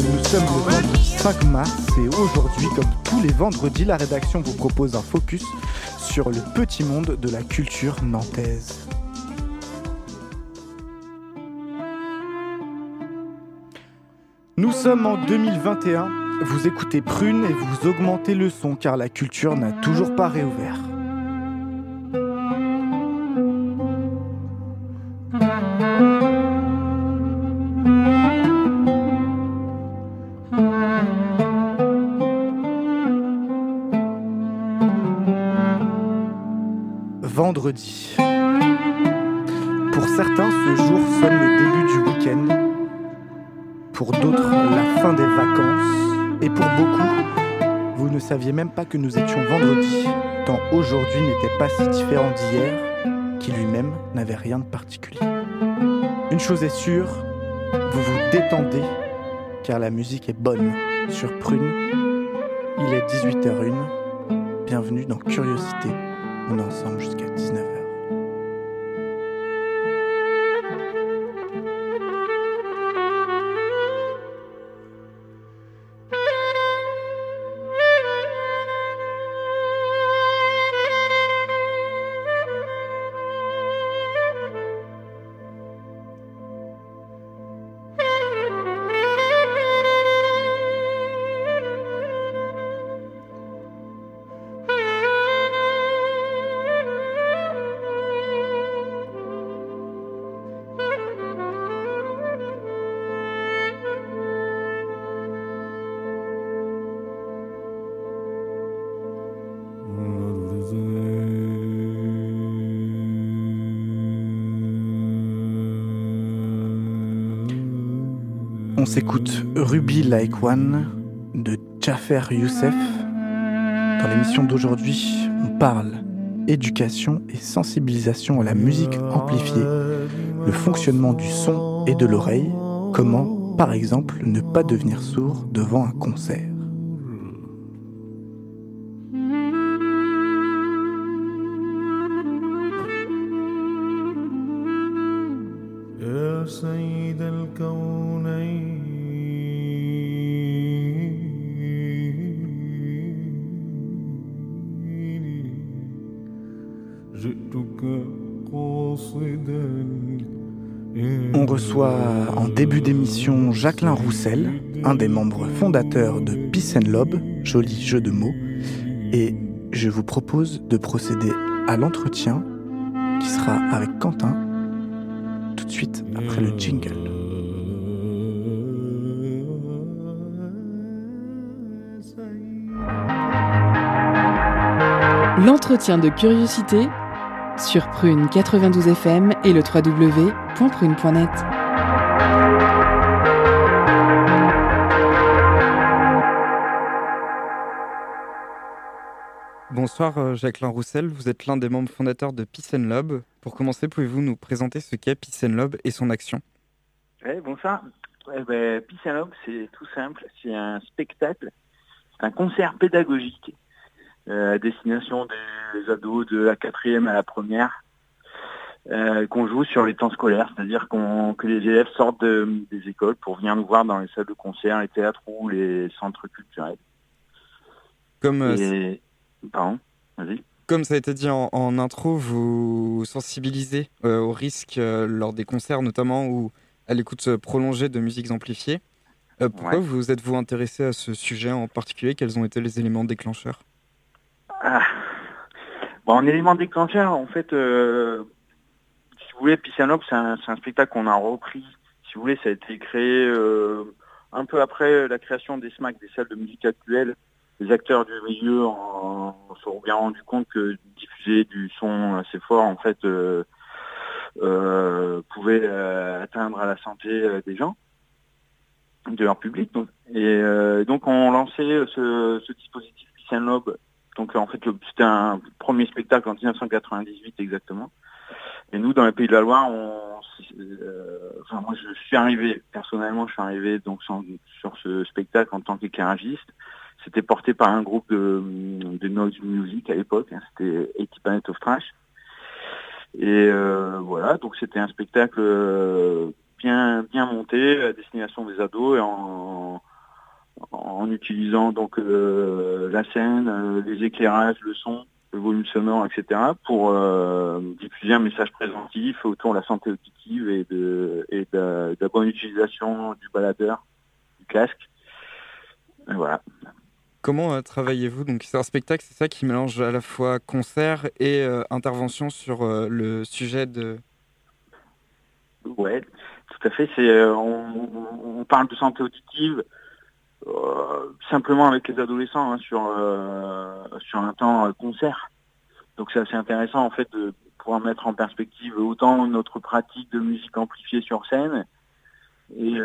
Nous sommes le vendredi 5 mars et aujourd'hui, comme tous les vendredis, la rédaction vous propose un focus sur le petit monde de la culture nantaise. Nous sommes en 2021, vous écoutez Prune et vous augmentez le son car la culture n'a toujours pas réouvert. Que nous étions vendredi, tant aujourd'hui n'était pas si différent d'hier, qui lui-même n'avait rien de particulier. Une chose est sûre, vous vous détendez, car la musique est bonne sur Prune. Il est 18h01. Bienvenue dans Curiosité. On est ensemble jusqu'à 19h. On s'écoute Ruby Like One de Jaffer Youssef. Dans l'émission d'aujourd'hui, on parle éducation et sensibilisation à la musique amplifiée, le fonctionnement du son et de l'oreille, comment, par exemple, ne pas devenir sourd devant un concert. Jacqueline Roussel, un des membres fondateurs de Peace and Love, joli jeu de mots, et je vous propose de procéder à l'entretien qui sera avec Quentin tout de suite après le jingle. L'entretien de curiosité sur Prune 92 FM et le www.prune.net. Bonsoir euh, Jacqueline Roussel, vous êtes l'un des membres fondateurs de Peace and Love. Pour commencer, pouvez-vous nous présenter ce qu'est Peace and Love et son action? Bonsoir. Ouais, ben, Peace and Love, c'est tout simple. C'est un spectacle, c'est un concert pédagogique euh, à destination des ados de la quatrième à la première euh, qu'on joue sur les temps scolaires, c'est-à-dire qu'on que les élèves sortent de- des écoles pour venir nous voir dans les salles de concert, les théâtres ou les centres culturels. comme, Et... Pardon, vas-y. comme ça a été dit en, en intro, vous sensibilisez euh, aux risques euh, lors des concerts notamment ou à l'écoute euh, prolongée de musiques amplifiées. Euh, pourquoi Ouais. vous êtes-vous intéressé à ce sujet en particulier? Quels ont été les éléments déclencheurs? Ah. Bon, en élément déclencheur, en fait, si vous voulez, Love, c'est un, un spectacle qu'on a repris. Si vous voulez, ça a été créé un peu après la création des SMAC, des salles de musique actuelles. Les acteurs du milieu se sont bien rendus compte que diffuser du son assez fort, en fait, euh, euh, pouvait euh, atteindre à la santé des gens. de leur public. Donc, et donc on lançait ce, ce dispositif Peace Lobe. Donc en fait c'était un premier spectacle en 1998 exactement. Et nous dans les Pays de la Loire, on, enfin moi je suis arrivé personnellement, je suis arrivé donc sur ce spectacle en tant qu'éclairagiste. C'était porté par un groupe de, de noise music à l'époque, hein, c'était 80 Planet of Trash. Et euh, voilà, donc c'était un spectacle euh, bien bien monté à destination des ados et en, en utilisant donc euh, la scène, les éclairages, le son, le volume sonore, etc. pour diffuser un message présentif autour de la santé auditive et de et de, la bonne utilisation du baladeur, du casque. Et voilà. Comment euh, travaillez-vous? Donc c'est un spectacle, c'est ça qui mélange à la fois concert et euh, intervention sur euh, le sujet de. Ouais, tout à fait. C'est on, parle de santé auditive simplement avec les adolescents hein, sur sur un temps concert. Donc c'est assez intéressant en fait de pouvoir mettre en perspective autant notre pratique de musique amplifiée sur scène et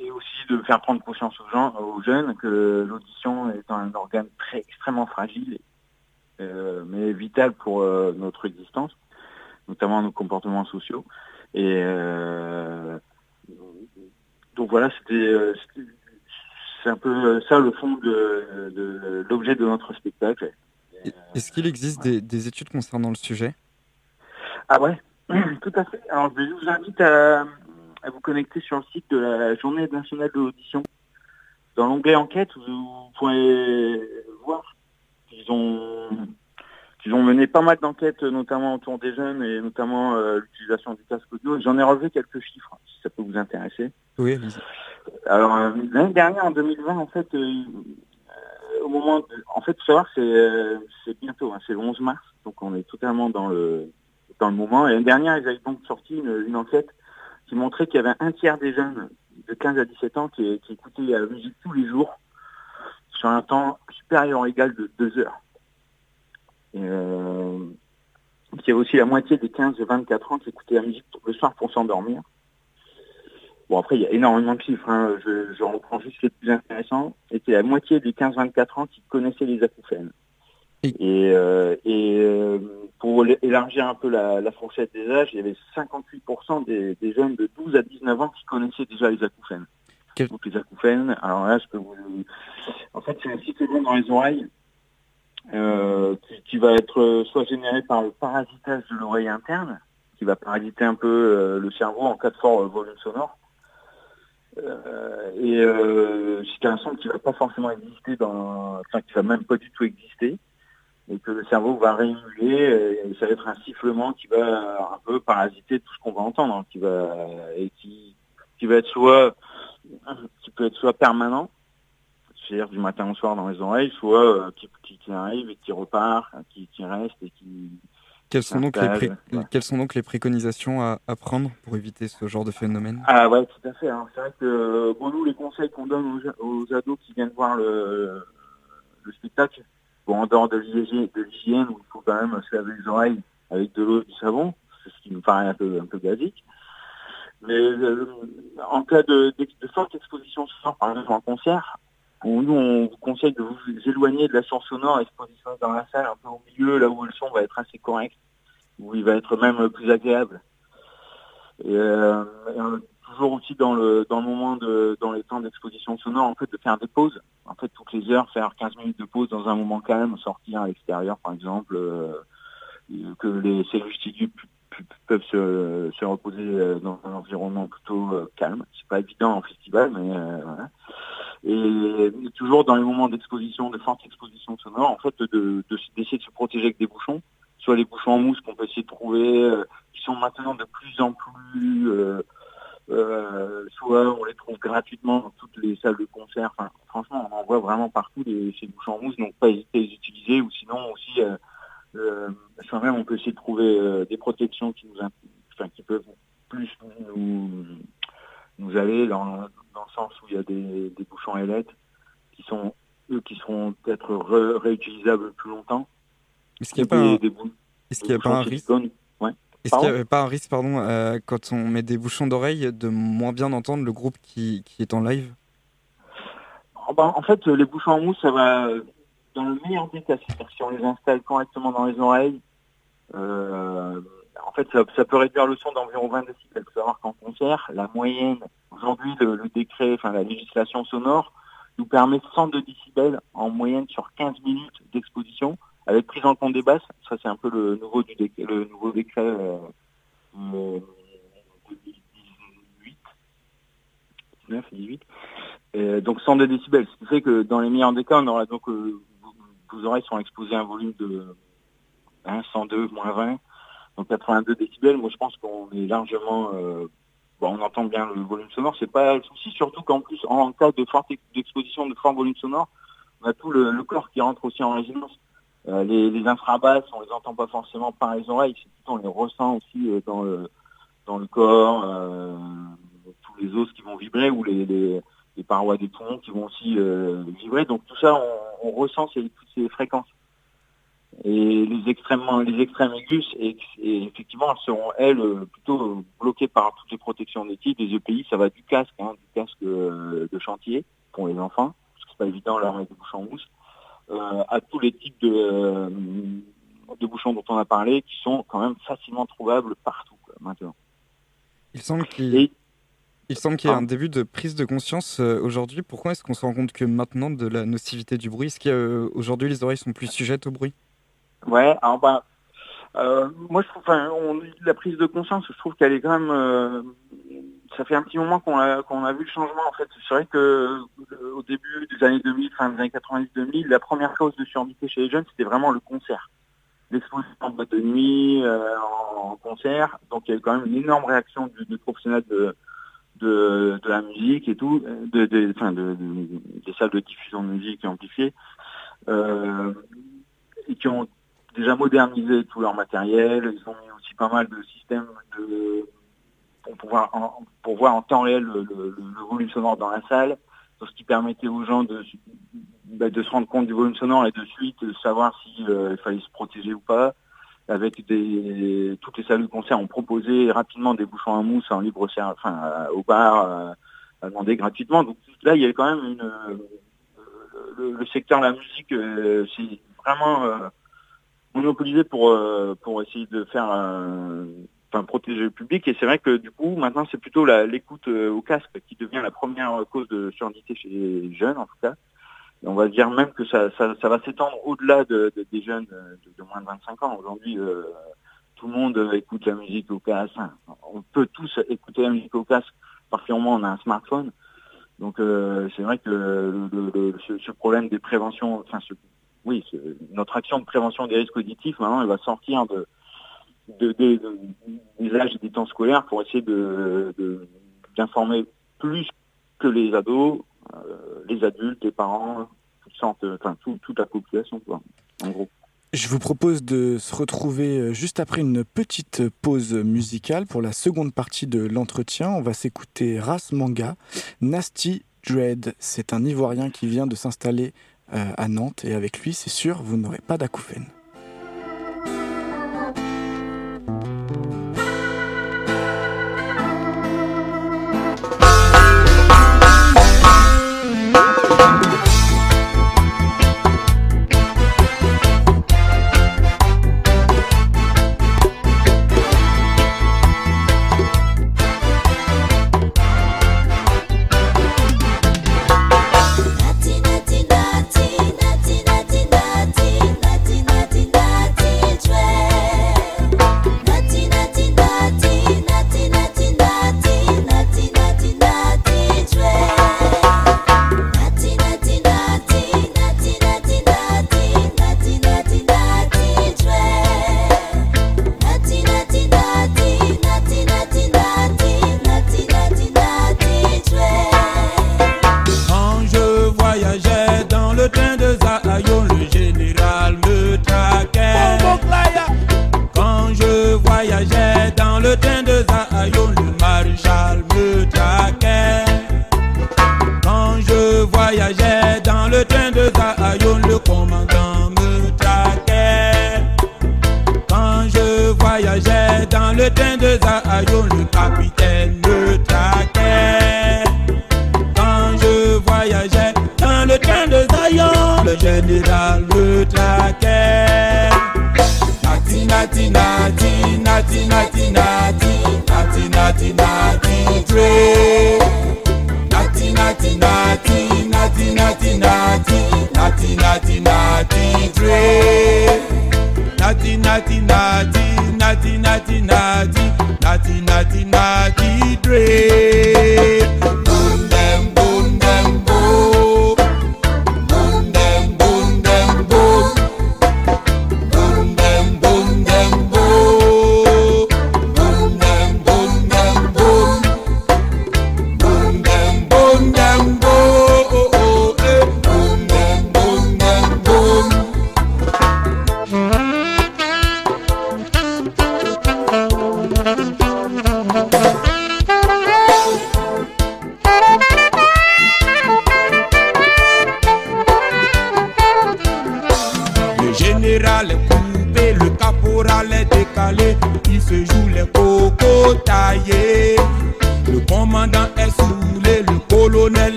et aussi de faire prendre conscience aux, gens, aux jeunes que l'audition est un organe très extrêmement fragile, euh, mais vital pour euh, notre existence, notamment nos comportements sociaux. Et euh, donc voilà, c'était c'est un peu ça le fond de, l'objet de notre spectacle. Est-ce qu'il existe des, des, études concernant le sujet? Ah ouais, tout à fait. Alors je vous invite à, à vous connecter sur le site de la Journée nationale de l'audition. Dans l'onglet enquête, vous, pouvez voir qu'ils ont, qu'ils ont mené pas mal d'enquêtes, notamment autour des jeunes et notamment euh, l'utilisation du casque audio. J'en ai relevé quelques chiffres, si ça peut vous intéresser. Oui. Alors euh, l'année dernière, en 2020, en fait, euh, au moment, de, en fait, faut savoir, c'est, c'est bientôt, hein, c'est le 11 mars, donc on est totalement dans le dans le moment. Et l'année dernière, ils avaient donc sorti une enquête qui montrait qu'il y avait un tiers des jeunes de 15 à 17 ans qui, écoutaient la musique tous les jours sur un temps supérieur ou égal de deux heures. Et, euh, il y a aussi la moitié des 15-24 ans qui écoutaient la musique le soir pour s'endormir. Bon, après, il y a énormément de chiffres. Hein. Je, reprends juste les plus intéressants. Et c'est la moitié des 15-24 ans qui connaissaient les acouphènes. Et, euh, et pour élargir un peu la, fourchette des âges, il y avait 58% des, jeunes de 12 à 19 ans qui connaissaient déjà les acouphènes. Donc les acouphènes, alors là, je peux vous... En fait, c'est un cyclone dans les oreilles euh, qui, va être soit généré par le parasitage de l'oreille interne, qui va parasiter un peu euh, le cerveau en cas de fort volume sonore. et c'est un son qui va pas forcément exister dans, enfin qui va même pas du tout exister et que le cerveau va réémuler et ça va être un sifflement qui va un peu parasiter tout ce qu'on va entendre, hein, qui va et qui, qui va être soit qui peut être soit permanent, c'est-à-dire du matin au soir dans les oreilles, soit euh, qui, qui, arrive et qui repart, qui, qui reste et qui quelles sont, donc les Quelles sont donc les préconisations à, à, prendre pour éviter ce genre de phénomène? Ah ouais, tout à fait. Hein. C'est vrai que bon, nous, les conseils qu'on donne aux, aux, ados qui viennent voir le, le spectacle, Bon, en dehors de l'hygiène, où il faut quand même se laver les oreilles avec de l'eau et du savon, ce qui nous paraît un peu, un peu basique. Mais euh, en cas de, de, forte exposition par exemple en concert, nous on vous conseille de vous éloigner de la source sonore positionner dans la salle un peu au milieu, là où le son va être assez correct, où il va être même plus agréable. Et, euh, toujours aussi dans le dans le moment de dans les temps d'exposition sonore en fait de faire des pauses. En fait toutes les heures faire 15 minutes de pause dans un moment calme sortir à l'extérieur par exemple euh, que les cellules peuvent se, se, reposer euh, dans un environnement plutôt euh, calme. C'est pas évident en festival mais voilà. Et toujours dans les moments d'exposition de forte exposition sonore en fait de d'essayer de, se protéger avec des bouchons. Soit les bouchons en mousse qu'on peut essayer de trouver qui sont maintenant de plus en plus euh, soit on les trouve gratuitement dans toutes les salles de concert. Enfin, franchement, on en voit vraiment partout les, ces bouchons en mousse, donc pas hésiter à les utiliser. Ou sinon aussi, euh, euh, même on peut essayer de trouver euh, des protections qui nous, enfin, qui peuvent plus nous, nous aller dans, dans le sens où il y a des, des bouchons ailettes qui sont eux qui seront peut-être réutilisables plus longtemps. Est-ce qu'il n'y a, pas un... Est-ce qu'il y a pas un risque Est-ce qu'il n'y avait pas un risque, pardon, euh, quand on met des bouchons d'oreille, de moins bien entendre le groupe qui, qui est en live? Oh, bah, En fait, les bouchons en mousse, ça va dans le meilleur des cas. C'est-à-dire si on les installe correctement dans les oreilles, euh, en fait, ça, peut réduire le son d'environ 20 décibels. Il faut savoir qu'en concert, la moyenne, aujourd'hui, le, décret, enfin la législation sonore, nous permet 102 décibels en moyenne sur 15 minutes d'exposition, avec prise en compte des basses. Ça, c'est un peu le nouveau, le nouveau décret euh, 2018. 19 et 18. donc 102 décibels, ce qui fait que dans les meilleurs des cas, on aura donc euh, vos oreilles sont exposées à un volume de 102, moins 20 donc 82 décibels, moi je pense qu'on est largement, euh, on entend bien le volume sonore, c'est pas le souci, surtout qu'en plus en cas de forte d'exposition de fort volume sonore, on a tout le, corps qui rentre aussi en résonance. Euh, les, les infrabasses, on les entend pas forcément par les oreilles, c'est on les ressent aussi euh, dans le dans le corps, tous les os qui vont vibrer ou les, les, parois des poumons qui vont aussi vibrer. Donc tout ça, on, ressent ces, toutes ces fréquences. Et les extrêmement les extrêmes aigus et, effectivement elles seront elles plutôt bloquées par toutes les protections d'équipe des EPI ça va du casque hein, du casque euh, de chantier pour les enfants parce que c'est pas évident leur mettre des bouchons en mousse. euh, à tous les types de, euh, de bouchons dont on a parlé qui sont quand même facilement trouvables partout maintenant. Il semble qu'il il semble qu'il y ait un début de prise de conscience aujourd'hui. Pourquoi est-ce qu'on se rend compte que maintenant de la nocivité du bruit Est-ce qu'aujourd'hui les oreilles sont plus sujettes au bruit? Ouais, alors bah, euh, moi je trouve, enfin, la prise de conscience, je trouve qu'elle est quand même, euh, ça fait un petit moment qu'on a, a vu le changement en fait. C'est vrai que euh, au début des années 2000, fin des années 90-2000, la première cause de surdité chez les jeunes, c'était vraiment le concert, l'exposition en boîte de nuit, en, concert. Donc il y a eu quand même une énorme réaction du, professionnel de, de, de, la musique et tout, de, de, de, des salles de diffusion de musique amplifiées, euh, et qui ont déjà modernisé tout leur matériel. Ils ont mis aussi pas mal de systèmes de, pour pour voir en temps réel le, volume sonore dans la salle, ce qui permettait aux gens de, bah, de se rendre compte du volume sonore et de suite de savoir s'il euh, fallait se protéger ou pas. Avec des toutes les salles de concert ont proposé rapidement des bouchons à mousse en libre service, enfin au bar à demander gratuitement. Donc là il y a quand même une euh, le, secteur de la musique, euh, c'est vraiment monopolisé pour euh, pour essayer de faire enfin protéger le public. Et c'est vrai que du coup maintenant c'est plutôt l'écoute euh, au casque qui devient la première cause de surdité chez les jeunes en tout cas. Et on va dire même que ça, ça, ça va s'étendre au-delà de, des jeunes de, moins de 25 ans. Aujourd'hui euh, tout le monde écoute la musique au casque. On peut tous écouter la musique au casque particulièrement on a un smartphone. Donc c'est vrai que le, ce, ce, problème des préventions enfin ce oui, notre action de prévention des risques auditifs, maintenant, elle va sortir de, des âges des temps scolaires pour essayer d'informer plus que les ados, euh, les adultes, les parents, toute la population, en gros. Je vous propose de se retrouver euh, juste après une petite pause musicale pour la seconde partie de l'entretien. On va s'écouter Ras Manga, Nasty Dread. C'est un Ivoirien qui vient de s'installer euh, à Nantes et avec lui, c'est sûr, vous n'aurez pas d'acouphènes.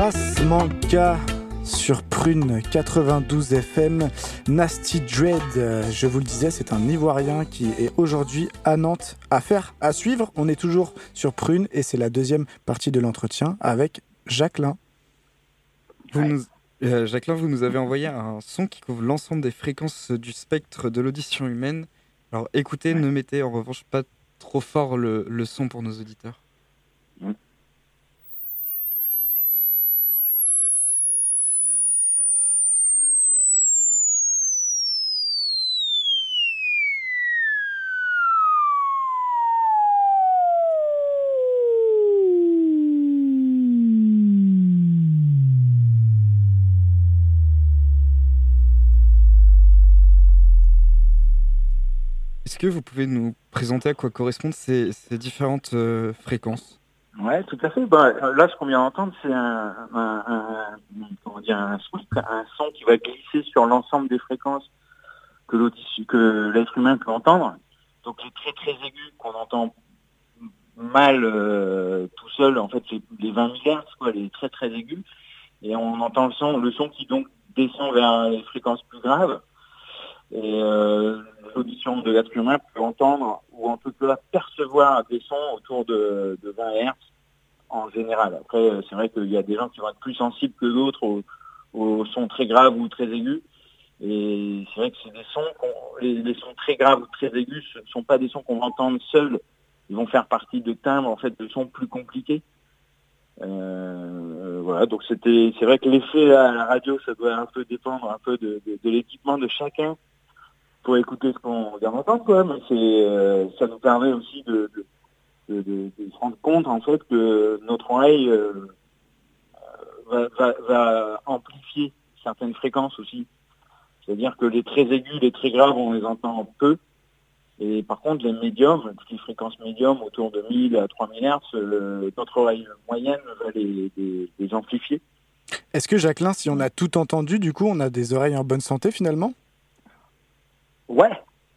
Ras Manka sur Prune 92 FM. Nasty Dread, euh, je vous le disais, c'est un Ivoirien qui est aujourd'hui à Nantes. À faire, à suivre, on est toujours sur Prune et c'est la deuxième partie de l'entretien avec Jacqueline. Vous nous- euh, Jacqueline, vous nous avez envoyé un son qui couvre l'ensemble des fréquences du spectre de l'audition humaine. Alors écoutez, ne mettez en revanche pas trop fort le, le son pour nos auditeurs. Est-ce que vous pouvez nous présenter à quoi correspondent ces, différentes euh, fréquences? Ouais, tout à fait. Euh, là, ce qu'on vient d'entendre, c'est un, un, un- un, un son qui va glisser sur l'ensemble des fréquences que que l'être humain peut entendre. Donc les très très aigus qu'on entend mal euh, tout seul, en fait, c'est les 20 000 Hz, quoi, les très très aigus. Et on entend le son, le son qui donc descend vers les fréquences plus graves. Et euh, l'audition de l'être humain peut entendre ou en tout cas percevoir des sons autour de, de 20 Hz en général. Après, euh, c'est vrai qu'il y a des gens qui vont être plus sensibles que d'autres aux, sons très graves ou très aigus. Et c'est vrai que c'est des sons, les, les sons très graves ou très aigus, ce ne sont pas des sons qu'on va entendre seuls. Ils vont faire partie de timbres en fait de sons plus compliqués. Euh, voilà, donc c'était, c'est vrai que l'effet à la radio, ça doit un peu dépendre un peu de l'équipement de chacun pour écouter ce qu'on vient d'entendre, quoi. Mais c'est, euh, ça nous permet aussi de, se rendre compte en fait que notre oreille euh, va, amplifier certaines fréquences aussi. C'est-à-dire que les très aigus, les très graves, on les entend peu. Et par contre, les médiums, toutes les fréquences médiums autour de 1000 à 3000 Hz, notre oreille moyenne va les- les amplifier. Est-ce que Jacqueline, si on a tout entendu, du coup, on a des oreilles en bonne santé finalement? Ouais,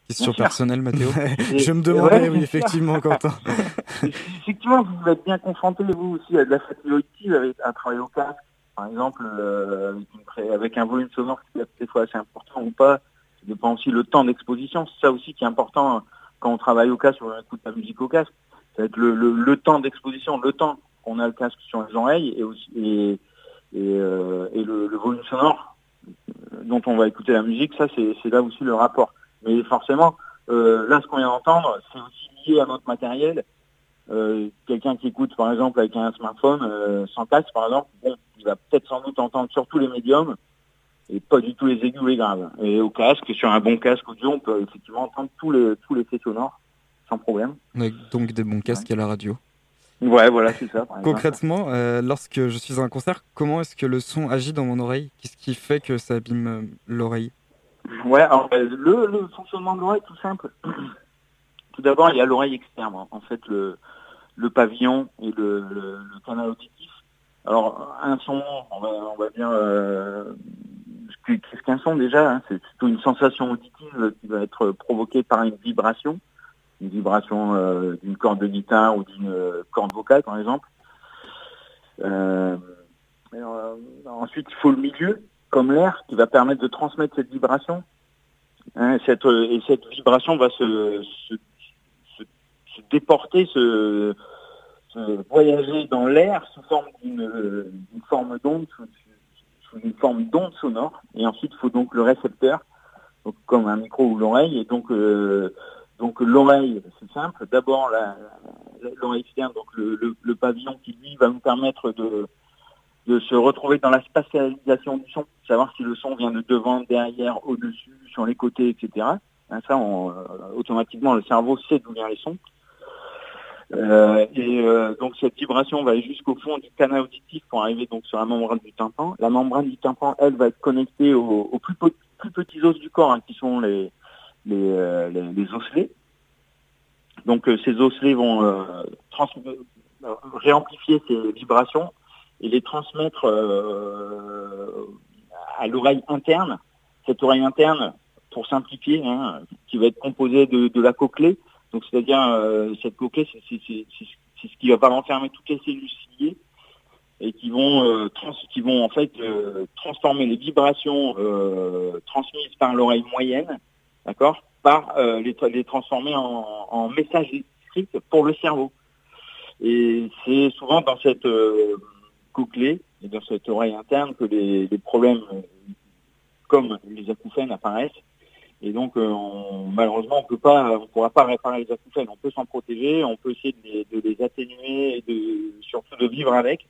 Question personnelle, Mathéo Je me demandais, ouais, oui, effectivement, Quentin. Effectivement, vous êtes bien confronté, vous aussi, à de la fatigue auditive avec un travail au casque, par exemple, euh, avec, un volume sonore qui est des fois assez important ou pas. Ça dépend aussi le temps d'exposition. C'est ça aussi qui est important euh, quand on travaille au casque, on écoute la musique au casque. Ça va être le, le- le temps d'exposition, le temps qu'on a le casque sur les oreilles et, aussi, et, et, euh, et le, le volume sonore euh, dont on va écouter la musique. Ça, c'est c'est là aussi le rapport. Mais forcément, euh, là, ce qu'on vient d'entendre, c'est aussi lié à notre matériel. Euh, quelqu'un qui écoute par exemple avec un smartphone euh, sans casque par exemple, bon, il va peut-être sans doute entendre surtout les médiums et pas du tout les aigus ou les graves. Et au casque, sur un bon casque audio, on peut effectivement entendre tous les tous les faits sonores sans problème. Donc des bons casques à la radio. Ouais, voilà, c'est ça. Concrètement, euh, lorsque je suis à un concert, comment est-ce que le son agit dans mon oreille? Qu'est-ce qui fait que ça abîme l'oreille? Ouais, alors euh, le, fonctionnement de l'oreille, tout simple. Tout d'abord, il y a l'oreille externe, en fait, le, le pavillon et le, canal auditif. Alors, un son, on va, on va dire, qu'est-ce qu'un son déjà hein? C'est plutôt une sensation auditive qui va être provoquée par une vibration une vibration euh, d'une corde de guitare ou d'une euh, corde vocale, par exemple. Euh, ensuite, il faut le milieu, comme l'air, qui va permettre de transmettre cette vibration. Hein, cette, et cette vibration va se, se, déporter, se, voyager dans l'air sous forme d'une forme d'onde, sous, une forme d'onde sonore. Et ensuite, il faut donc le récepteur, comme un micro ou l'oreille, et donc donc l'oreille, c'est simple. D'abord l'oreille externe, donc le, pavillon qui lui va nous permettre de, de se retrouver dans la spatialisation du son, savoir si le son vient de devant, derrière, au-dessus, sur les côtés, etc. Hein, ça, on, euh, automatiquement, le cerveau sait d'où viennent les sons. Euh, et euh, donc cette vibration va aller jusqu'au fond du canal auditif pour arriver donc sur la membrane du tympan. La membrane du tympan, elle, va être connectée aux, plus, petits os du corps, hein, qui sont les, euh, les, les, osselets. Donc euh, ces osselets vont euh, réamplifier ces vibrations et les transmettre à l'oreille interne. Cette oreille interne, pour simplifier, hein, qui va être composée de, la cochlée. Donc c'est-à-dire cette cochlée, c'est ce qui va renfermer toutes les cellules ciliées et qui vont qui vont en fait transformer les vibrations transmises par l'oreille moyenne d'accord, par euh, les, les, transformer en, en messages électriques pour le cerveau. Et c'est souvent dans cette euh, cochlée et dans cette oreille interne que les, problèmes comme les acouphènes apparaissent. Et donc, euh, malheureusement, on peut pas, on pourra pas réparer les acouphènes. On peut s'en protéger, on peut essayer de les, atténuer et de, surtout de vivre avec.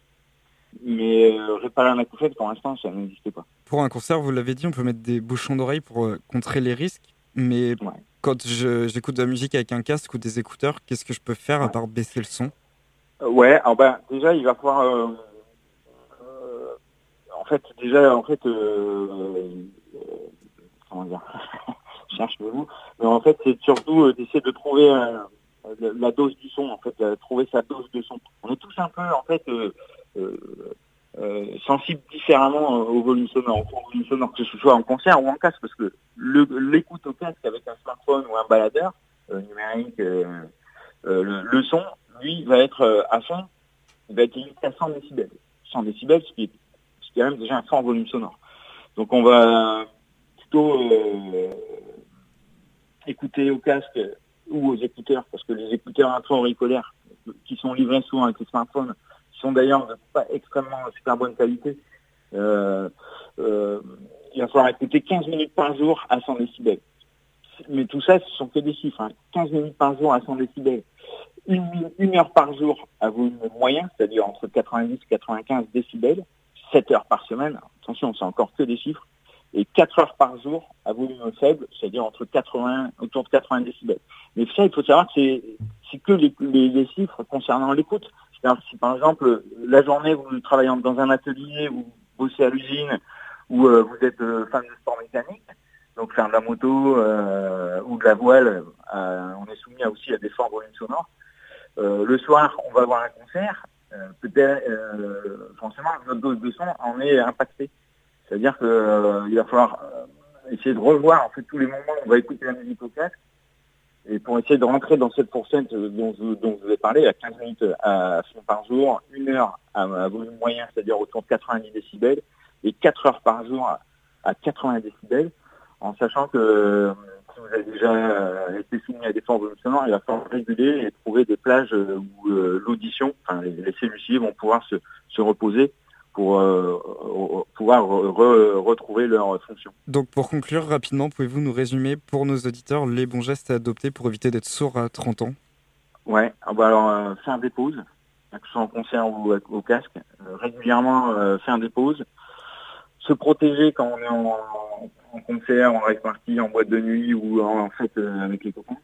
Mais réparer un acouphène, pour l'instant, ça n'existe pas. Pour un concert, vous l'avez dit, on peut mettre des bouchons d'oreille pour contrer les risques. Mais quand j'écoute de la musique avec un casque ou des écouteurs, qu'est-ce que je peux faire à part baisser le son? Euh, Ouais, alors ben, déjà, il va falloir... Euh, euh, en fait, déjà, en fait... comment dire cherche le. Mais en fait, c'est surtout d'essayer de trouver la dose du son, en fait, trouver sa dose de son. On est tous un peu, en fait... Euh, différemment euh, au volume sonore, au volume sonore, que ce soit en concert ou en casque, parce que l'écoute au casque avec un smartphone ou un baladeur euh, numérique, le, son, lui, va être à fond, il va être limité à 100 décibels. 100 décibels, ce qui est, qui est même déjà un fort volume sonore. Donc on va plutôt écouter au casque ou aux écouteurs, parce que les écouteurs intra-auriculaires qui sont livrés souvent avec les smartphones sont d'ailleurs pas extrêmement super bonne qualité. Euh, euh, il va falloir écouter 15 minutes par jour à 100 décibels. Mais tout ça, ce sont que des chiffres. 15 hein. minutes par jour à 100 décibels. Une, heure par jour à volume moyen, c'est-à-dire entre 90 et 95 décibels. 7 heures par semaine. Attention, c'est encore que des chiffres. Et 4 heures par jour à volume faible, c'est-à-dire entre 80, autour de 80 décibels. Mais ça, il faut savoir que c'est que les, les chiffres concernant l'écoute si par exemple la journée vous travaillez dans un atelier, vous bossez à l'usine ou euh, vous êtes euh, fan de sport mécanique, donc faire de la moto euh, ou de la voile, on est soumis aussi à des forts volumes sonores. le soir, on va avoir un concert, peut-être forcément notre dose de son en est impactée. C'est-à-dire qu'il va falloir essayer de revoir en fait tous les moments où on va écouter la musique au casque et pour essayer de rentrer dans cette fourchette dont, dont je vous ai parlé, à 15 minutes à fond par jour, une heure à, volume moyen, c'est-à-dire autour de 90 décibels, et 4 heures par jour à 80 décibels, en sachant que euh, si vous avez déjà euh, été soumis à des forts volumes sonores, il va falloir réguler et trouver des plages où euh, l'audition, enfin les, les cellules vont pouvoir se, se reposer pour euh, pouvoir retrouver leur fonction. Donc pour conclure rapidement, pouvez-vous nous résumer pour nos auditeurs les bons gestes à adopter pour éviter d'être sourd à 30 ans? Ouais, ah bah alors euh, faire des pauses, que ce soit en concert ou au casque, euh, régulièrement faire des pauses, se protéger quand on est en, concert, en rave party, en boîte de nuit ou en, fait avec les copains.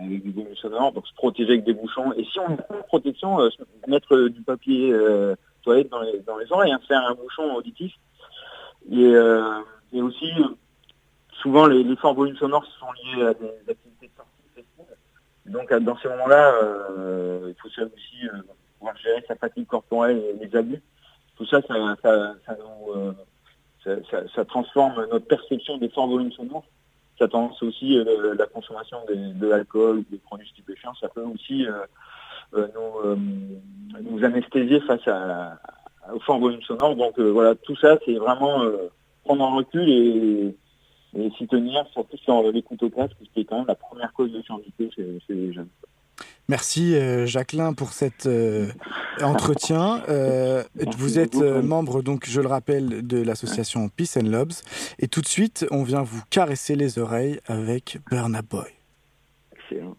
avec du volume sonore, donc se protéger avec des bouchons. Et si on pas de protection, euh, mettre euh, du papier euh, toilette dans les, oreilles, hein, faire un bouchon auditif. Et, euh, aussi, euh, souvent, les, forts volumes sonores sont liés à des activités de sortie. Donc, dans ces moments-là, euh, il faut savoir aussi euh, pouvoir gérer sa fatigue corporelle et les abus. Tout ça, ça, ça, ça nous, euh, ça, ça- transforme notre perception des forts volumes sonores. Ça tendance aussi, euh, la consommation de l'alcool des produits stupéfiants, ça peut aussi euh, euh, nous, euh, anesthésier face à, à- aux forts volumes sonores. Donc euh, voilà, tout ça, c'est vraiment prendre un recul et, et s'y tenir, surtout sur l'écoute au casque, qui est quand même la première cause de surdité chez, chez les jeunes. Merci euh, Jacqueline pour cet euh, entretien. Euh, vous êtes membre, donc je le rappelle, de l'association Peace and Lobs. Et tout de suite, on vient vous caresser les oreilles avec Burna Boy. Excellent.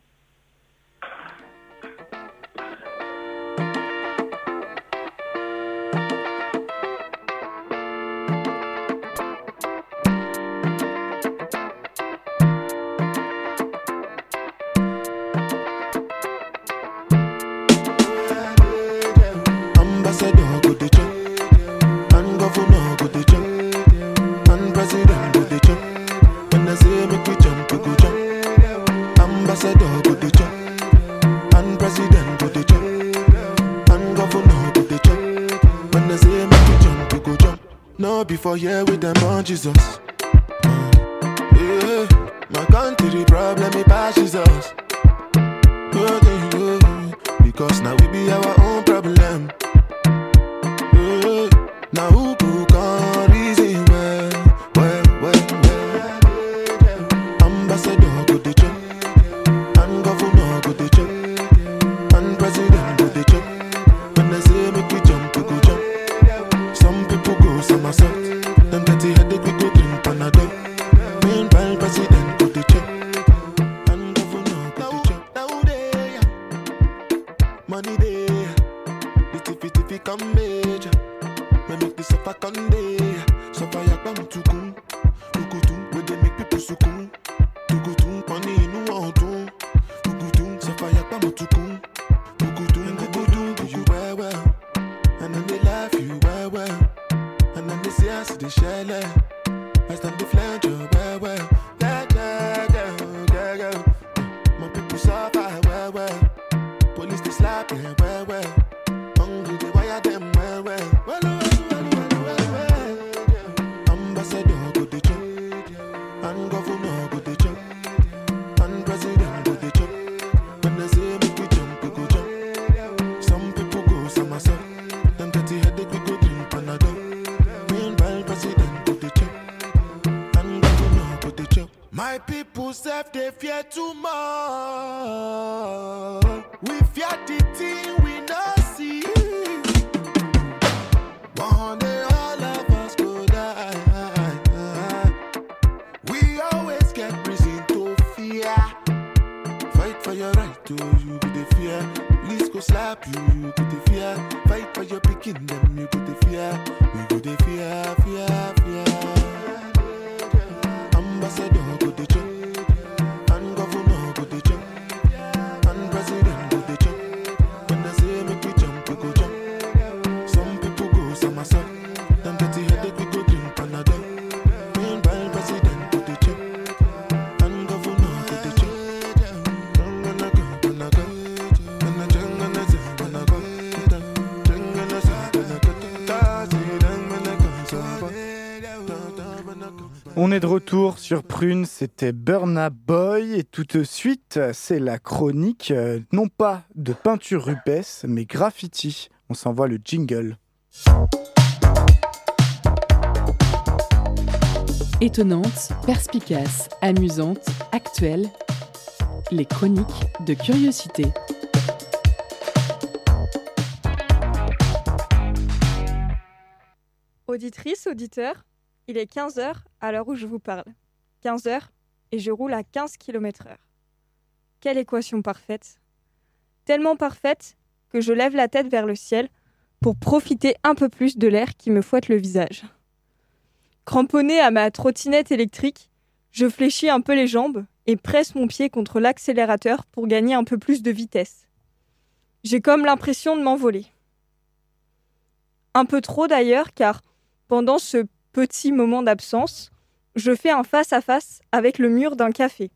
Before here with them on Jesus. Yeah, my country problem it passes us. Oh, Because now we be our Sur Prune, c'était Burna Boy et tout de suite, c'est la chronique euh, non pas de peinture rupestre, mais graffiti. On s'envoie le jingle. Étonnante, perspicace, amusante, actuelle, les chroniques de curiosité. Auditrice, auditeur, il est 15h à l'heure où je vous parle. 15h et je roule à 15 km/h. Quelle équation parfaite Tellement parfaite que je lève la tête vers le ciel pour profiter un peu plus de l'air qui me fouette le visage. Cramponné à ma trottinette électrique, je fléchis un peu les jambes et presse mon pied contre l'accélérateur pour gagner un peu plus de vitesse. J'ai comme l'impression de m'envoler. Un peu trop d'ailleurs, car pendant ce petit moment d'absence, je fais un face-à-face avec le mur d'un café.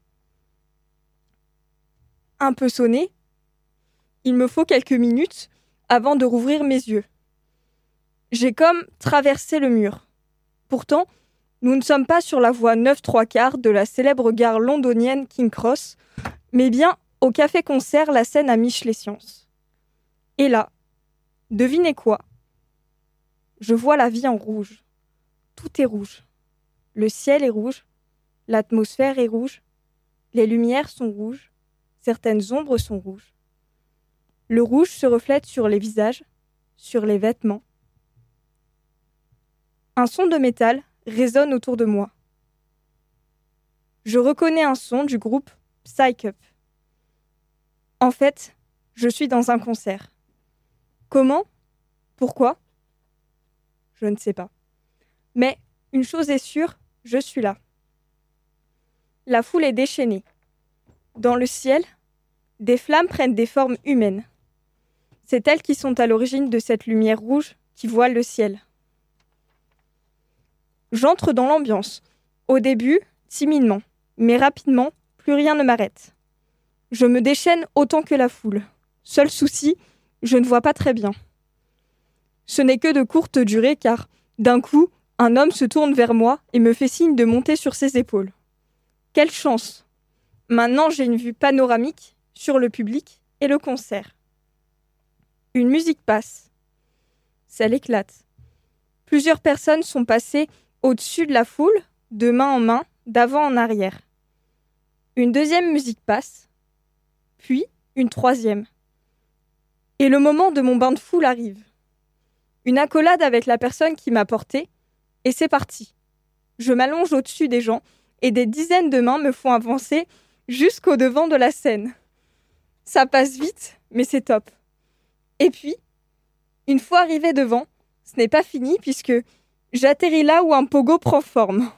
Un peu sonné, il me faut quelques minutes avant de rouvrir mes yeux. J'ai comme traversé le mur. Pourtant, nous ne sommes pas sur la voie 9 3 quarts de la célèbre gare londonienne King Cross, mais bien au café-concert La Seine à Michelet Sciences. Et là, devinez quoi? Je vois la vie en rouge. Tout est rouge. Le ciel est rouge, l'atmosphère est rouge, les lumières sont rouges, certaines ombres sont rouges. Le rouge se reflète sur les visages, sur les vêtements. Un son de métal résonne autour de moi. Je reconnais un son du groupe Psych Up. En fait, je suis dans un concert. Comment? Pourquoi? Je ne sais pas. Mais une chose est sûre, je suis là. La foule est déchaînée. Dans le ciel, des flammes prennent des formes humaines. C'est elles qui sont à l'origine de cette lumière rouge qui voile le ciel. J'entre dans l'ambiance. Au début, timidement, mais rapidement, plus rien ne m'arrête. Je me déchaîne autant que la foule. Seul souci, je ne vois pas très bien. Ce n'est que de courte durée car, d'un coup, un homme se tourne vers moi et me fait signe de monter sur ses épaules. Quelle chance Maintenant j'ai une vue panoramique sur le public et le concert. Une musique passe. Celle éclate. Plusieurs personnes sont passées au-dessus de la foule, de main en main, d'avant en arrière. Une deuxième musique passe, puis une troisième. Et le moment de mon bain de foule arrive. Une accolade avec la personne qui m'a porté, et c'est parti. Je m'allonge au-dessus des gens, et des dizaines de mains me font avancer jusqu'au devant de la scène. Ça passe vite, mais c'est top. Et puis, une fois arrivé devant, ce n'est pas fini puisque J'atterris là où un pogo prend forme.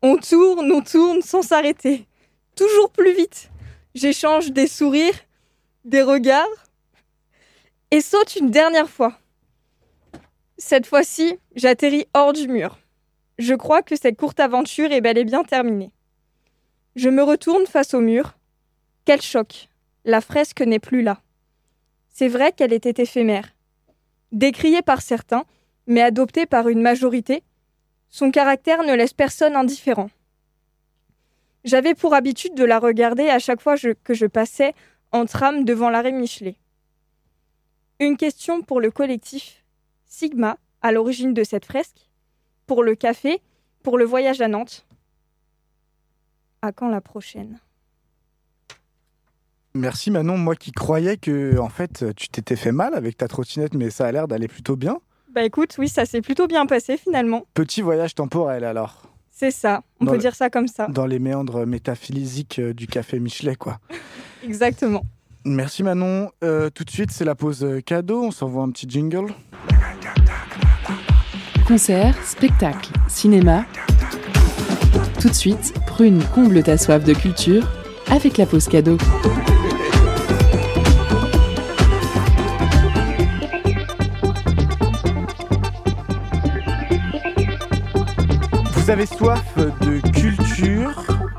On tourne, on tourne sans s'arrêter. Toujours plus vite. J'échange des sourires, des regards et saute une dernière fois. Cette fois-ci, j'atterris hors du mur. Je crois que cette courte aventure est bel et bien terminée. Je me retourne face au mur. Quel choc. La fresque n'est plus là. C'est vrai qu'elle était éphémère. Décriée par certains, mais adopté par une majorité, son caractère ne laisse personne indifférent. J'avais pour habitude de la regarder à chaque fois que je passais en tram devant l'arrêt Michelet. Une question pour le collectif Sigma, à l'origine de cette fresque, pour le café, pour le voyage à Nantes. À quand la prochaine? Merci Manon, moi qui croyais que en fait tu t'étais fait mal avec ta trottinette, mais ça a l'air d'aller plutôt bien. Bah écoute, oui, ça s'est plutôt bien passé finalement. Petit voyage temporel alors. C'est ça, on peut dire ça comme ça. Dans les méandres métaphysiques euh, du café Michelet, quoi. Exactement. Merci Manon. Euh, tout de suite, c'est la pause euh, cadeau. On s'envoie un petit jingle. Concert, spectacle, cinéma. Tout de suite, prune comble ta soif de culture avec la pause cadeau. Vous avez soif de culture?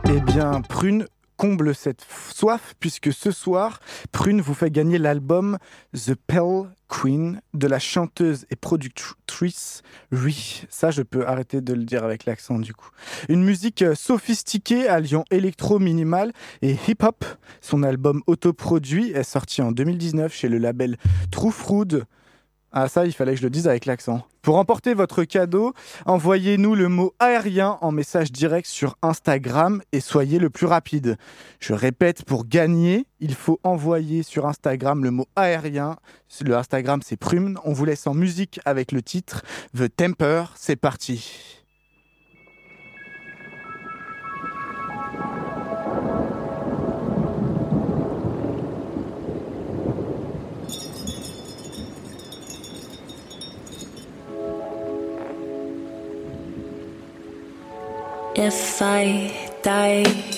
Eh bien, Prune comble cette soif puisque ce soir, Prune vous fait gagner l'album The Pale Queen de la chanteuse et productrice Rui. Ça, je peux arrêter de le dire avec l'accent du coup. Une musique sophistiquée alliant électro minimal et hip-hop. Son album autoproduit est sorti en 2019 chez le label True. Ah ça, il fallait que je le dise avec l'accent. Pour emporter votre cadeau, envoyez-nous le mot aérien en message direct sur Instagram et soyez le plus rapide. Je répète, pour gagner, il faut envoyer sur Instagram le mot aérien. Le Instagram c'est Prume. On vous laisse en musique avec le titre The Temper. C'est parti. If I died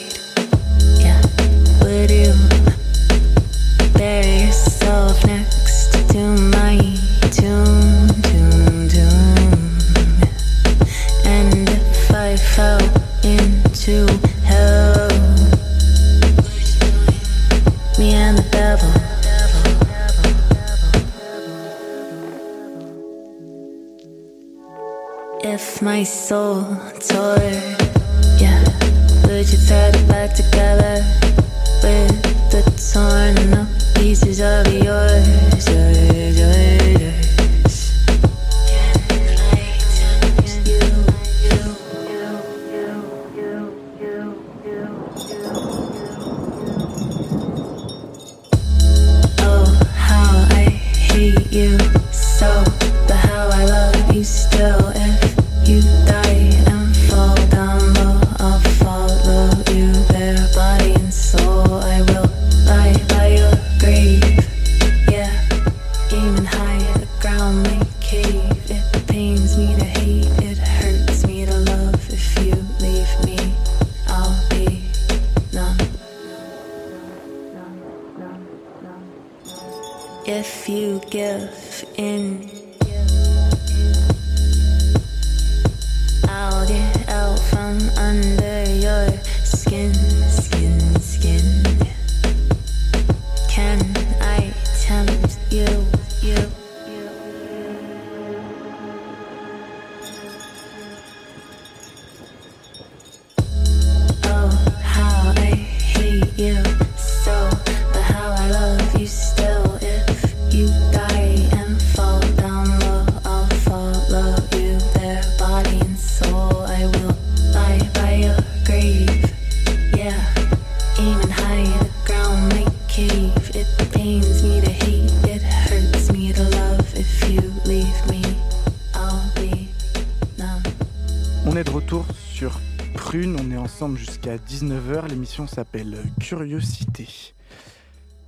19h, l'émission s'appelle Curiosité.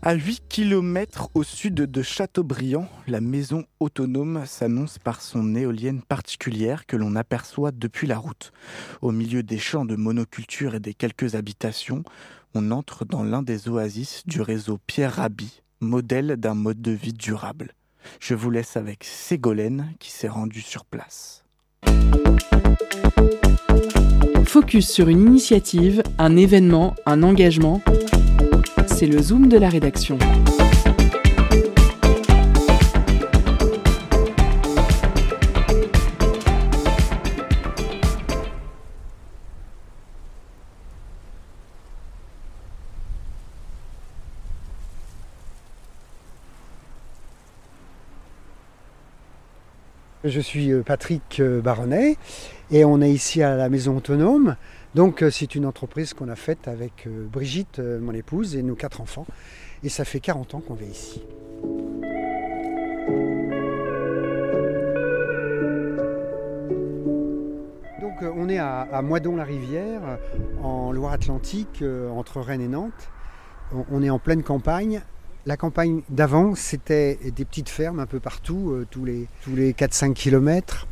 À 8 km au sud de Châteaubriand, la maison autonome s'annonce par son éolienne particulière que l'on aperçoit depuis la route. Au milieu des champs de monoculture et des quelques habitations, on entre dans l'un des oasis du réseau Pierre Rabhi, modèle d'un mode de vie durable. Je vous laisse avec Ségolène qui s'est rendue sur place. Focus sur une initiative, un événement, un engagement. C'est le zoom de la rédaction. Je suis euh, Patrick euh, Baronnet et on est ici à la Maison Autonome. Donc euh, c'est une entreprise qu'on a faite avec euh, Brigitte, euh, mon épouse, et nos quatre enfants. Et ça fait 40 ans qu'on vit ici. Donc on est à, Moidon-la-Rivière, en Loire-Atlantique, entre Rennes et Nantes. On est en pleine campagne. La campagne d'avant, c'était des petites fermes un peu partout, euh, tous les, tous les 4-5 km.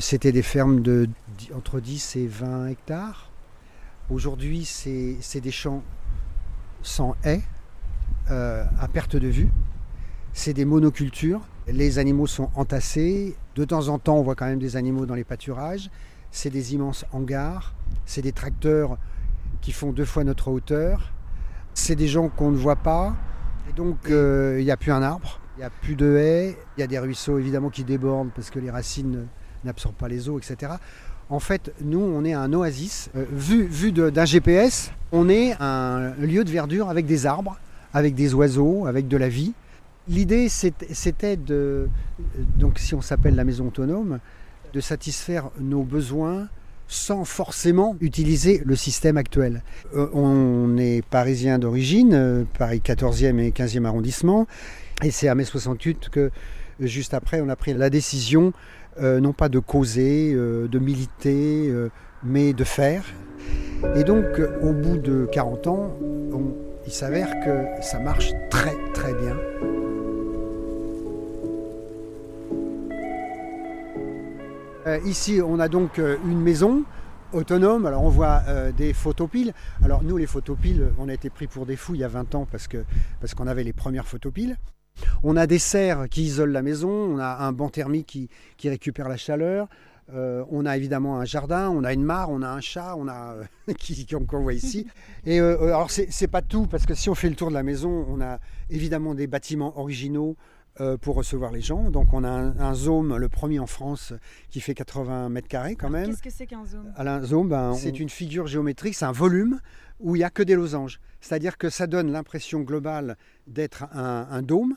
c'était des fermes de entre 10 et 20 hectares. Aujourd'hui, c'est c'est des champs sans haies, euh, à perte de vue. C'est des monocultures. Les animaux sont entassés. De temps en temps, on voit quand même des animaux dans les pâturages. C'est des immenses hangars. C'est des tracteurs qui font deux fois notre hauteur. C'est des gens qu'on ne voit pas. Donc, euh, il n'y a plus un arbre, il n'y a plus de haies. Il y a des ruisseaux évidemment qui débordent parce que les racines n'absorbent pas les eaux, etc. En fait, nous, on est un oasis. Euh, vu vu d'un GPS, on est un lieu de verdure avec des arbres, avec des oiseaux, avec de la vie. L'idée, c'était de, donc si on s'appelle la maison autonome, de satisfaire nos besoins sans forcément utiliser le système actuel. Euh, on est parisien d'origine, euh, Paris 14e et 15e arrondissement, et c'est à mai 68 que, juste après, on a pris la décision euh, non pas de causer, de militer, mais de faire. Et donc, au bout de 40 ans, il s'avère que ça marche très très bien. Euh, ici, on a donc euh, une maison autonome. Alors on voit euh, des photopiles. Alors nous les photopiles, on a été pris pour des fous il y a 20 ans parce que parce qu'on avait les premières photopiles. On a des serres qui isolent la maison, on a un banc thermique qui, qui récupère la chaleur. on a évidemment un jardin, on a une mare, on a un chat, on a qui qu'on qu'on voit ici. Et alors pas tout parce que si on fait le tour de la maison, on a évidemment des bâtiments originaux pour recevoir les gens. Donc on a un, un Zoom, le premier en France, qui fait 80 mètres carrés quand même. Qu'est-ce que c'est qu'un zoom Alain Zoom, ben, c'est une figure géométrique, c'est un volume où il n'y a que des losanges. C'est-à-dire que ça donne l'impression globale d'être un, un dôme,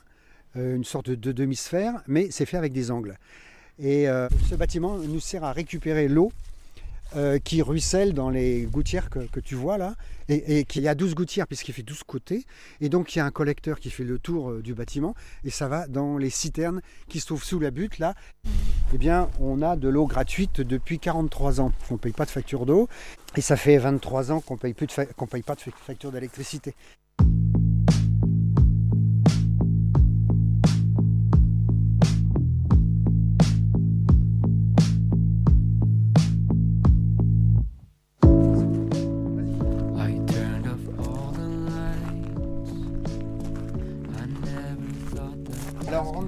euh, une sorte de, de demi-sphère, mais c'est fait avec des angles. Et euh, ce bâtiment nous sert à récupérer l'eau euh, qui ruisselle dans les gouttières que, tu vois là, et, qu'il y a 12 gouttières puisqu'il fait 12 côtés, et donc il y a un collecteur qui fait le tour euh, du bâtiment, et ça va dans les citernes qui se trouvent sous la butte là. Eh bien, on a de l'eau gratuite depuis 43 ans. On ne paye pas de facture d'eau, et ça fait 23 ans qu'on paye fa- qu'on paye pas de fa- facture d'électricité.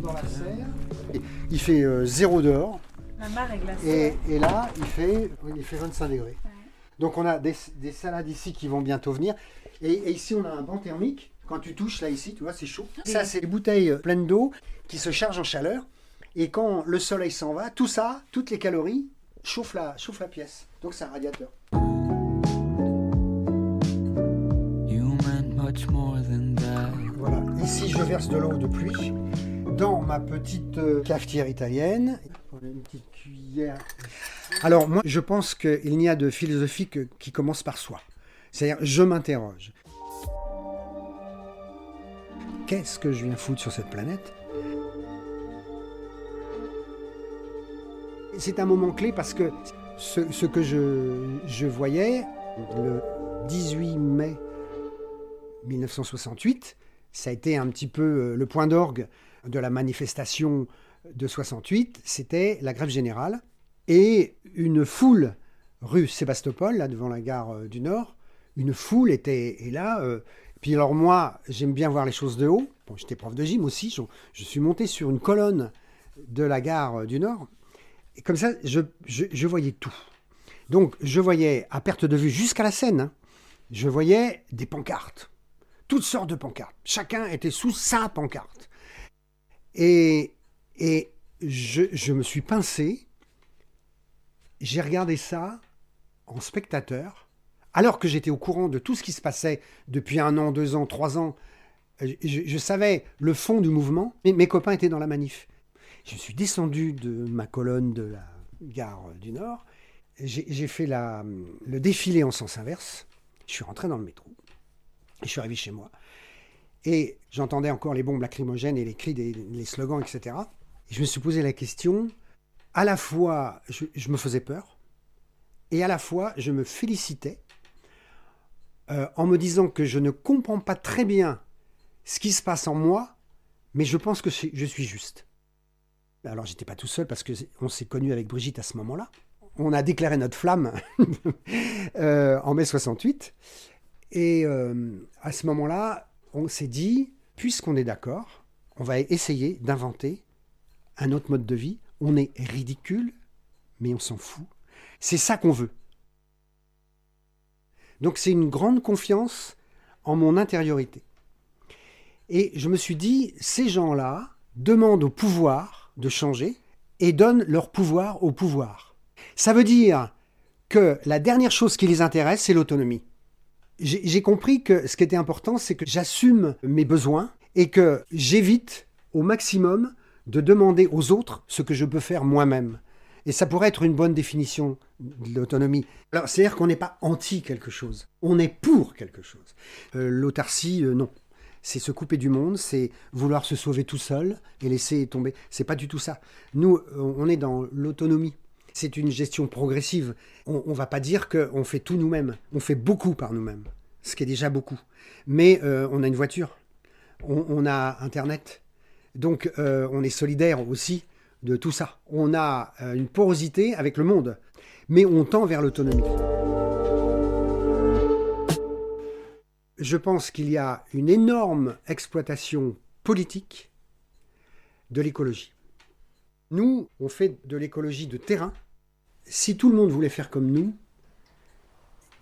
Dans la serre. Et Il fait euh, zéro dehors. La mare est glacée. Et, et là, il fait, il fait 25 degrés. Donc on a des, des salades ici qui vont bientôt venir. Et, et ici, on a un banc thermique. Quand tu touches là ici, tu vois, c'est chaud. Ça, c'est des bouteilles euh, pleines d'eau qui se chargent en chaleur. Et quand le soleil s'en va, tout ça, toutes les calories, chauffent la, chauffent la pièce. Donc c'est un radiateur. Voilà. Ici, je verse de l'eau de pluie dans ma petite euh, cafetière italienne. Une petite cuillère. Alors, moi, je pense qu'il n'y a de philosophie que- qui commence par soi. C'est-à-dire, je m'interroge. Qu'est-ce que je viens foutre sur cette planète? C'est un moment clé parce que ce, ce que je, je voyais le 18 mai 1968, ça a été un petit peu euh, le point d'orgue de la manifestation de 68, c'était la grève générale et une foule rue Sébastopol, là devant la gare euh, du Nord, une foule était est là. euh, puis alors moi, j'aime bien voir les choses de haut. Bon, j'étais prof de gym aussi, je, suis monté sur une colonne de la gare euh, du Nord et comme ça, je, voyais tout. Donc, je voyais à perte de vue jusqu'à la hein, je voyais des pancartes toutes sortes de pancartes. Chacun était sous sa pancarte. Et, et je, je me suis pincé. J'ai regardé ça en spectateur, alors que j'étais au courant de tout ce qui se passait depuis un an, deux ans, trois ans. Je, je- savais le fond du mouvement, mais mes copains étaient dans la manif. Je suis descendu de ma colonne de la gare du Nord. J'ai fait la- le défilé en sens inverse. Je suis rentré dans le métro. Je suis arrivé chez moi. Et j'entendais encore les bombes lacrymogènes et les cris, des, slogans, etc. Et je me suis posé la question, à la fois, je, me faisais peur, et à la fois, je me félicitais euh, en me disant que je ne comprends pas très bien ce qui se passe en moi, mais je pense que je suis juste. Alors, j'étais pas tout seul parce qu'on s'est connus avec Brigitte à ce moment-là. On a déclaré notre flamme euh, en mai 68. Et euh, à ce moment-là, on s'est dit, puisqu'on est d'accord, on va essayer d'inventer un autre mode de vie. On est ridicule, mais on s'en fout. C'est ça qu'on veut. Donc c'est une grande confiance en mon intériorité. Et je me suis dit, ces gens-là demandent au pouvoir de changer et donnent leur pouvoir au pouvoir. Ça veut dire que la dernière chose qui les intéresse, c'est l'autonomie j'ai compris que ce qui était important, c'est que j'assume mes besoins et que j'évite au maximum de demander aux autres ce que je peux faire moi-même. Et ça pourrait être une bonne définition de l'autonomie. Alors, c'est-à-dire qu'on n'est pas anti quelque chose, on est pour quelque chose. Euh, L'autarcie, euh, non. C'est se couper du monde, c'est vouloir se sauver tout seul et laisser tomber. C'est pas du tout ça. Nous, euh, on est dans l'autonomie. C'est une gestion progressive. On ne va pas dire qu'on fait tout nous-mêmes. On fait beaucoup par nous-mêmes, ce qui est déjà beaucoup. Mais euh, on a une voiture, on, a Internet. Donc euh, on est solidaire aussi de tout ça. On a euh, une porosité avec le monde, mais on tend vers l'autonomie. Je pense qu'il y a une énorme exploitation politique de l'écologie. Nous, on fait de l'écologie de terrain. Si tout le monde voulait faire comme nous,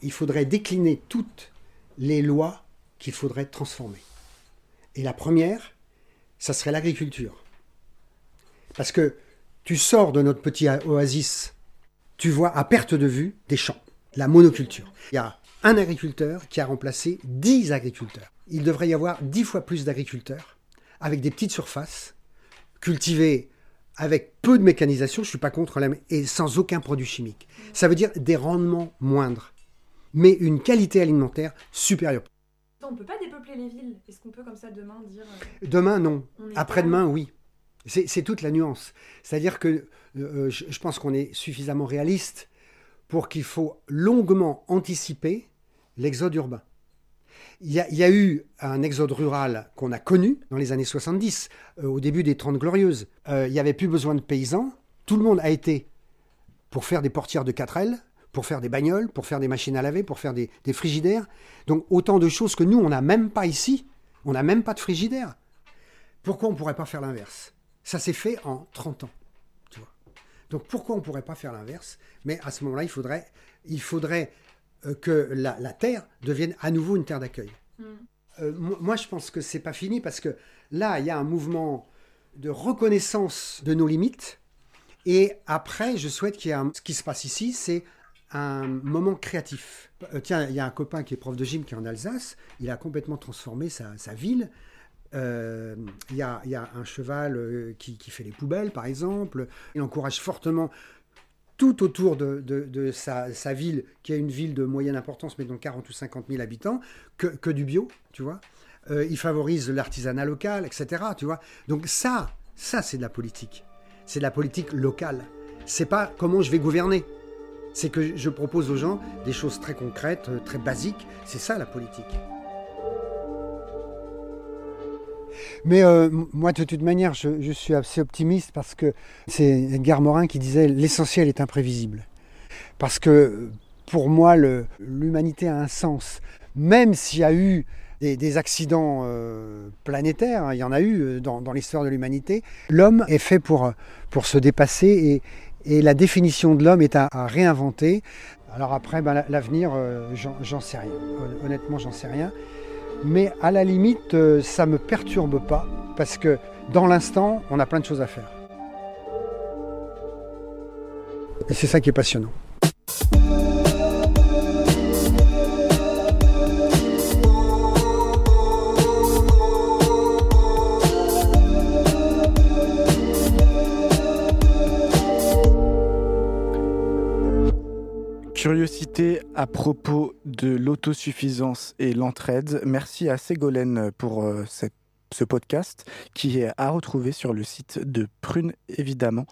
il faudrait décliner toutes les lois qu'il faudrait transformer. Et la première, ça serait l'agriculture. Parce que tu sors de notre petit oasis, tu vois à perte de vue des champs, la monoculture. Il y a un agriculteur qui a remplacé 10 agriculteurs. Il devrait y avoir 10 fois plus d'agriculteurs avec des petites surfaces, cultivées avec peu de mécanisation, je ne suis pas contre la et sans aucun produit chimique. Ça veut dire des rendements moindres, mais une qualité alimentaire supérieure. On ne peut pas dépeupler les villes. Est-ce qu'on peut comme ça demain dire euh, Demain, non. Après-demain, oui. C'est c'est toute la nuance. C'est-à-dire que euh, je, je pense qu'on est suffisamment réaliste pour qu'il faut longuement anticiper l'exode urbain. Il y, a, eu un exode rural qu'on a connu dans les années 70, euh, au début des 30 glorieuses. Euh, il n'y avait plus besoin de paysans. Tout le monde a été pour faire des portières de 4L, pour faire des bagnoles, pour faire des machines à laver, pour faire des, frigidaires. Donc autant de choses que nous, on n'a même pas ici. On n'a même pas de frigidaire. Pourquoi on ne pourrait pas faire l'inverse? Ça s'est fait en 30 ans. tu vois. Donc pourquoi on ne pourrait pas faire l'inverse? Mais à ce moment-là, il faudrait, il faudrait que la, la terre devienne à nouveau une terre d'accueil. Euh, mo- moi, je pense que c'est pas fini parce que là, il y a un mouvement de reconnaissance de nos limites. Et après, je souhaite qu'il y ait un... ce qui se passe ici, c'est un moment créatif. Euh, tiens, il y a un copain qui est prof de gym qui est en Alsace. Il a complètement transformé sa, sa ville. Euh, Il y, a, il y a un cheval euh, qui, qui fait les poubelles, par exemple. Il encourage fortement tout autour de, sa, ville, qui est une ville de moyenne importance, mais dont 40 ou 50 000 habitants, que, que du bio, tu vois. Euh, il favorise l'artisanat local, etc. Tu vois. Donc ça, ça c'est de la politique. C'est de la politique locale. C'est pas comment je vais gouverner. C'est que je propose aux gens des choses très concrètes, euh, très basiques. C'est ça la politique. Mais euh, moi, de toute manière, je, suis assez optimiste parce que c'est Edgar Morin qui disait l'essentiel est imprévisible. Parce que pour moi, l'humanité a un sens. Même s'il y a eu des, accidents euh, planétaires, hein, il y en a eu euh, dans, l'histoire de l'humanité, l'homme est fait pour, pour se dépasser et, et la définition de l'homme est à, réinventer. Alors après, ben, la- l'avenir, j'en sais rien. Hon- Honnêtement, j'en sais rien. Mais à la limite, euh, ça me perturbe pas parce que dans l'instant, on a plein de choses à faire. Et c'est ça qui est passionnant. Curiosité à propos de l'autosuffisance et l'entraide. Merci à Ségolène pour euh, ce podcast qui est à retrouver sur le site de Prune, évidemment.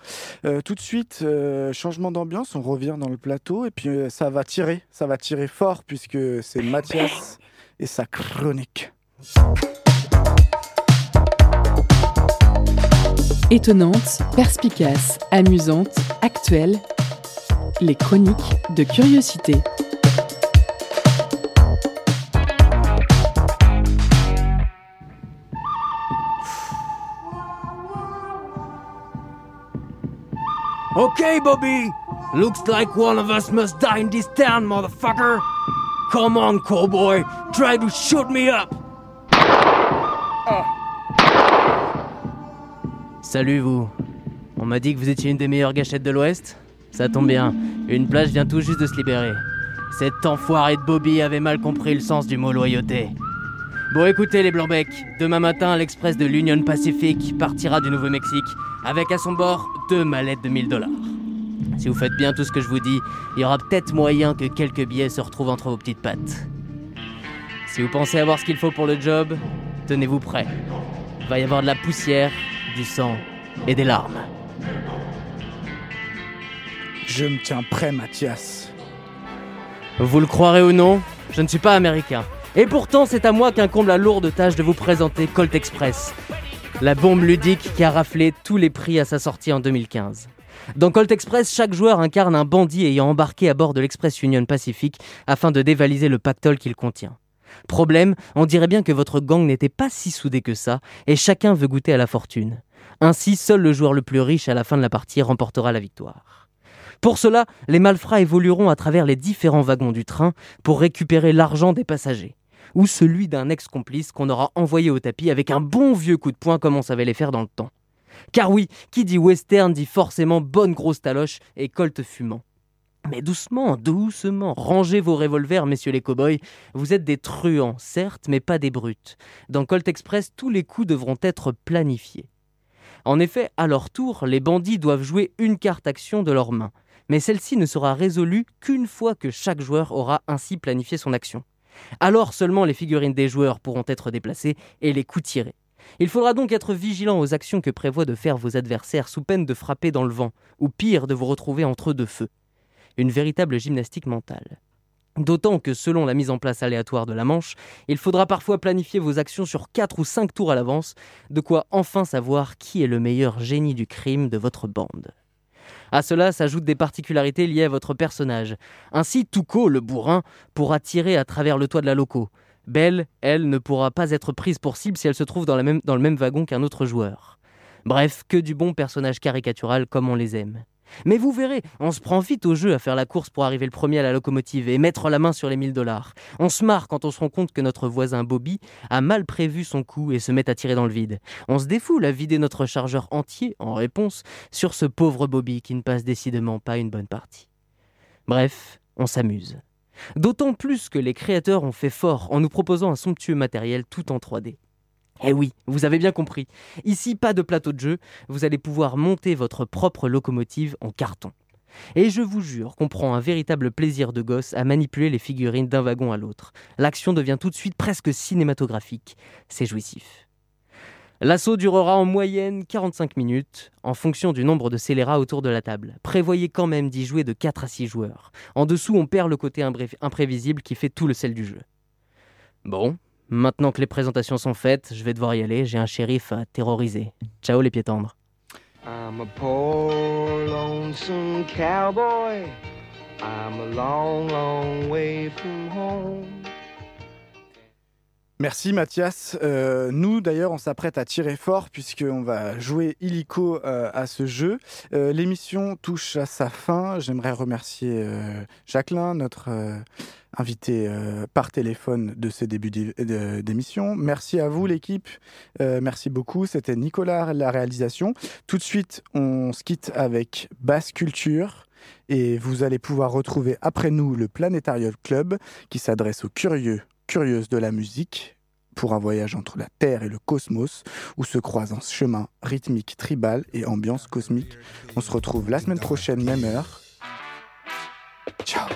Euh, tout de suite, euh, changement d'ambiance, on revient dans le plateau et puis ça va tirer, ça va tirer fort puisque c'est Mathias et sa chronique. Étonnante, perspicace, amusante, actuelle, les chroniques de curiosité. Okay, Bobby. Looks like one of us must die in this town, motherfucker. Come on, cowboy. Try to shoot me up. Salut, vous. On m'a dit que vous étiez une des meilleures gâchettes de l'Ouest. Ça tombe bien. Une plage vient tout juste de se libérer. Cet enfoiré de Bobby avait mal compris le sens du mot loyauté. Bon, écoutez, les Blancs-Becs. Demain matin, l'express de l'Union Pacific partira du Nouveau-Mexique avec à son bord deux mallettes de 1000 dollars. Si vous faites bien tout ce que je vous dis, il y aura peut-être moyen que quelques billets se retrouvent entre vos petites pattes. Si vous pensez avoir ce qu'il faut pour le job, tenez-vous prêt. Il va y avoir de la poussière, du sang et des larmes. Je me tiens prêt, Mathias. Vous le croirez ou non, je ne suis pas américain. Et pourtant, c'est à moi qu'incombe la lourde tâche de vous présenter Colt Express. la bombe ludique qui a raflé tous les prix à sa sortie en 2015. Dans Colt Express, chaque joueur incarne un bandit ayant embarqué à bord de l'Express Union Pacific afin de dévaliser le pactole qu'il contient. Problème, on dirait bien que votre gang n'était pas si soudé que ça, et chacun veut goûter à la fortune. Ainsi, seul le joueur le plus riche à la fin de la partie remportera la victoire. Pour cela, les malfrats évolueront à travers les différents wagons du train pour récupérer l'argent des passagers, ou celui d'un ex-complice qu'on aura envoyé au tapis avec un bon vieux coup de poing comme on savait les faire dans le temps. Car oui, qui dit western dit forcément bonne grosse taloche et colt fumant. Mais doucement, doucement, rangez vos revolvers, messieurs les cow-boys. Vous êtes des truands, certes, mais pas des brutes. Dans Colt Express, tous les coups devront être planifiés. En effet, à leur tour, les bandits doivent jouer une carte action de leurs mains. Mais celle-ci ne sera résolue qu'une fois que chaque joueur aura ainsi planifié son action. Alors seulement les figurines des joueurs pourront être déplacées et les coups tirés. Il faudra donc être vigilant aux actions que prévoient de faire vos adversaires sous peine de frapper dans le vent, ou pire, de vous retrouver entre deux feux. Une véritable gymnastique mentale. D'autant que selon la mise en place aléatoire de la manche, il faudra parfois planifier vos actions sur 4 ou 5 tours à l'avance, de quoi enfin savoir qui est le meilleur génie du crime de votre bande. À cela s'ajoutent des particularités liées à votre personnage. Ainsi, Touko, le bourrin, pourra tirer à travers le toit de la loco. Belle, elle, ne pourra pas être prise pour cible si elle se trouve dans, le même wagon qu'un autre joueur. Bref, que du bon personnage caricatural comme on les aime. Mais vous verrez, on se prend vite au jeu à faire la course pour arriver le premier à la locomotive et mettre la main sur les 1000 dollars. On se marre quand on se rend compte que notre voisin Bobby a mal prévu son coup et se met à tirer dans le vide. On se défoule à vider notre chargeur entier, en réponse, sur ce pauvre Bobby qui ne passe décidément pas une bonne partie. Bref, on s'amuse. D'autant plus que les créateurs ont fait fort en nous proposant un somptueux matériel tout en 3D. Eh oui, vous avez bien compris. Ici, pas de plateau de jeu, vous allez pouvoir monter votre propre locomotive en carton. Et je vous jure qu'on prend un véritable plaisir de gosse à manipuler les figurines d'un wagon à l'autre. L'action devient tout de suite presque cinématographique. C'est jouissif. L'assaut durera en moyenne 45 minutes, en fonction du nombre de scélérats autour de la table. Prévoyez quand même d'y jouer de 4 à 6 joueurs. En dessous, on perd le côté imprévisible qui fait tout le sel du jeu. Bon, maintenant que les présentations sont faites, je vais devoir y aller, j'ai un shérif à terroriser. Ciao les pieds tendres. Merci Mathias. Euh, nous d'ailleurs on s'apprête à tirer fort puisqu'on va jouer illico euh, à ce jeu. Euh, L'émission touche à sa fin. J'aimerais remercier euh, Jacqueline, notre invité par téléphone de ce début d'émission. Merci à vous l'équipe. Merci beaucoup. C'était Nicolas la réalisation. Tout de suite on se quitte avec Basse Culture. Et vous allez pouvoir retrouver après nous le Planétarium Club qui s'adresse aux curieux curieuse de la musique pour un voyage entre la Terre et le cosmos où se croisent un chemin rythmique tribal et ambiance cosmique. On se retrouve la semaine prochaine, même heure. Ciao.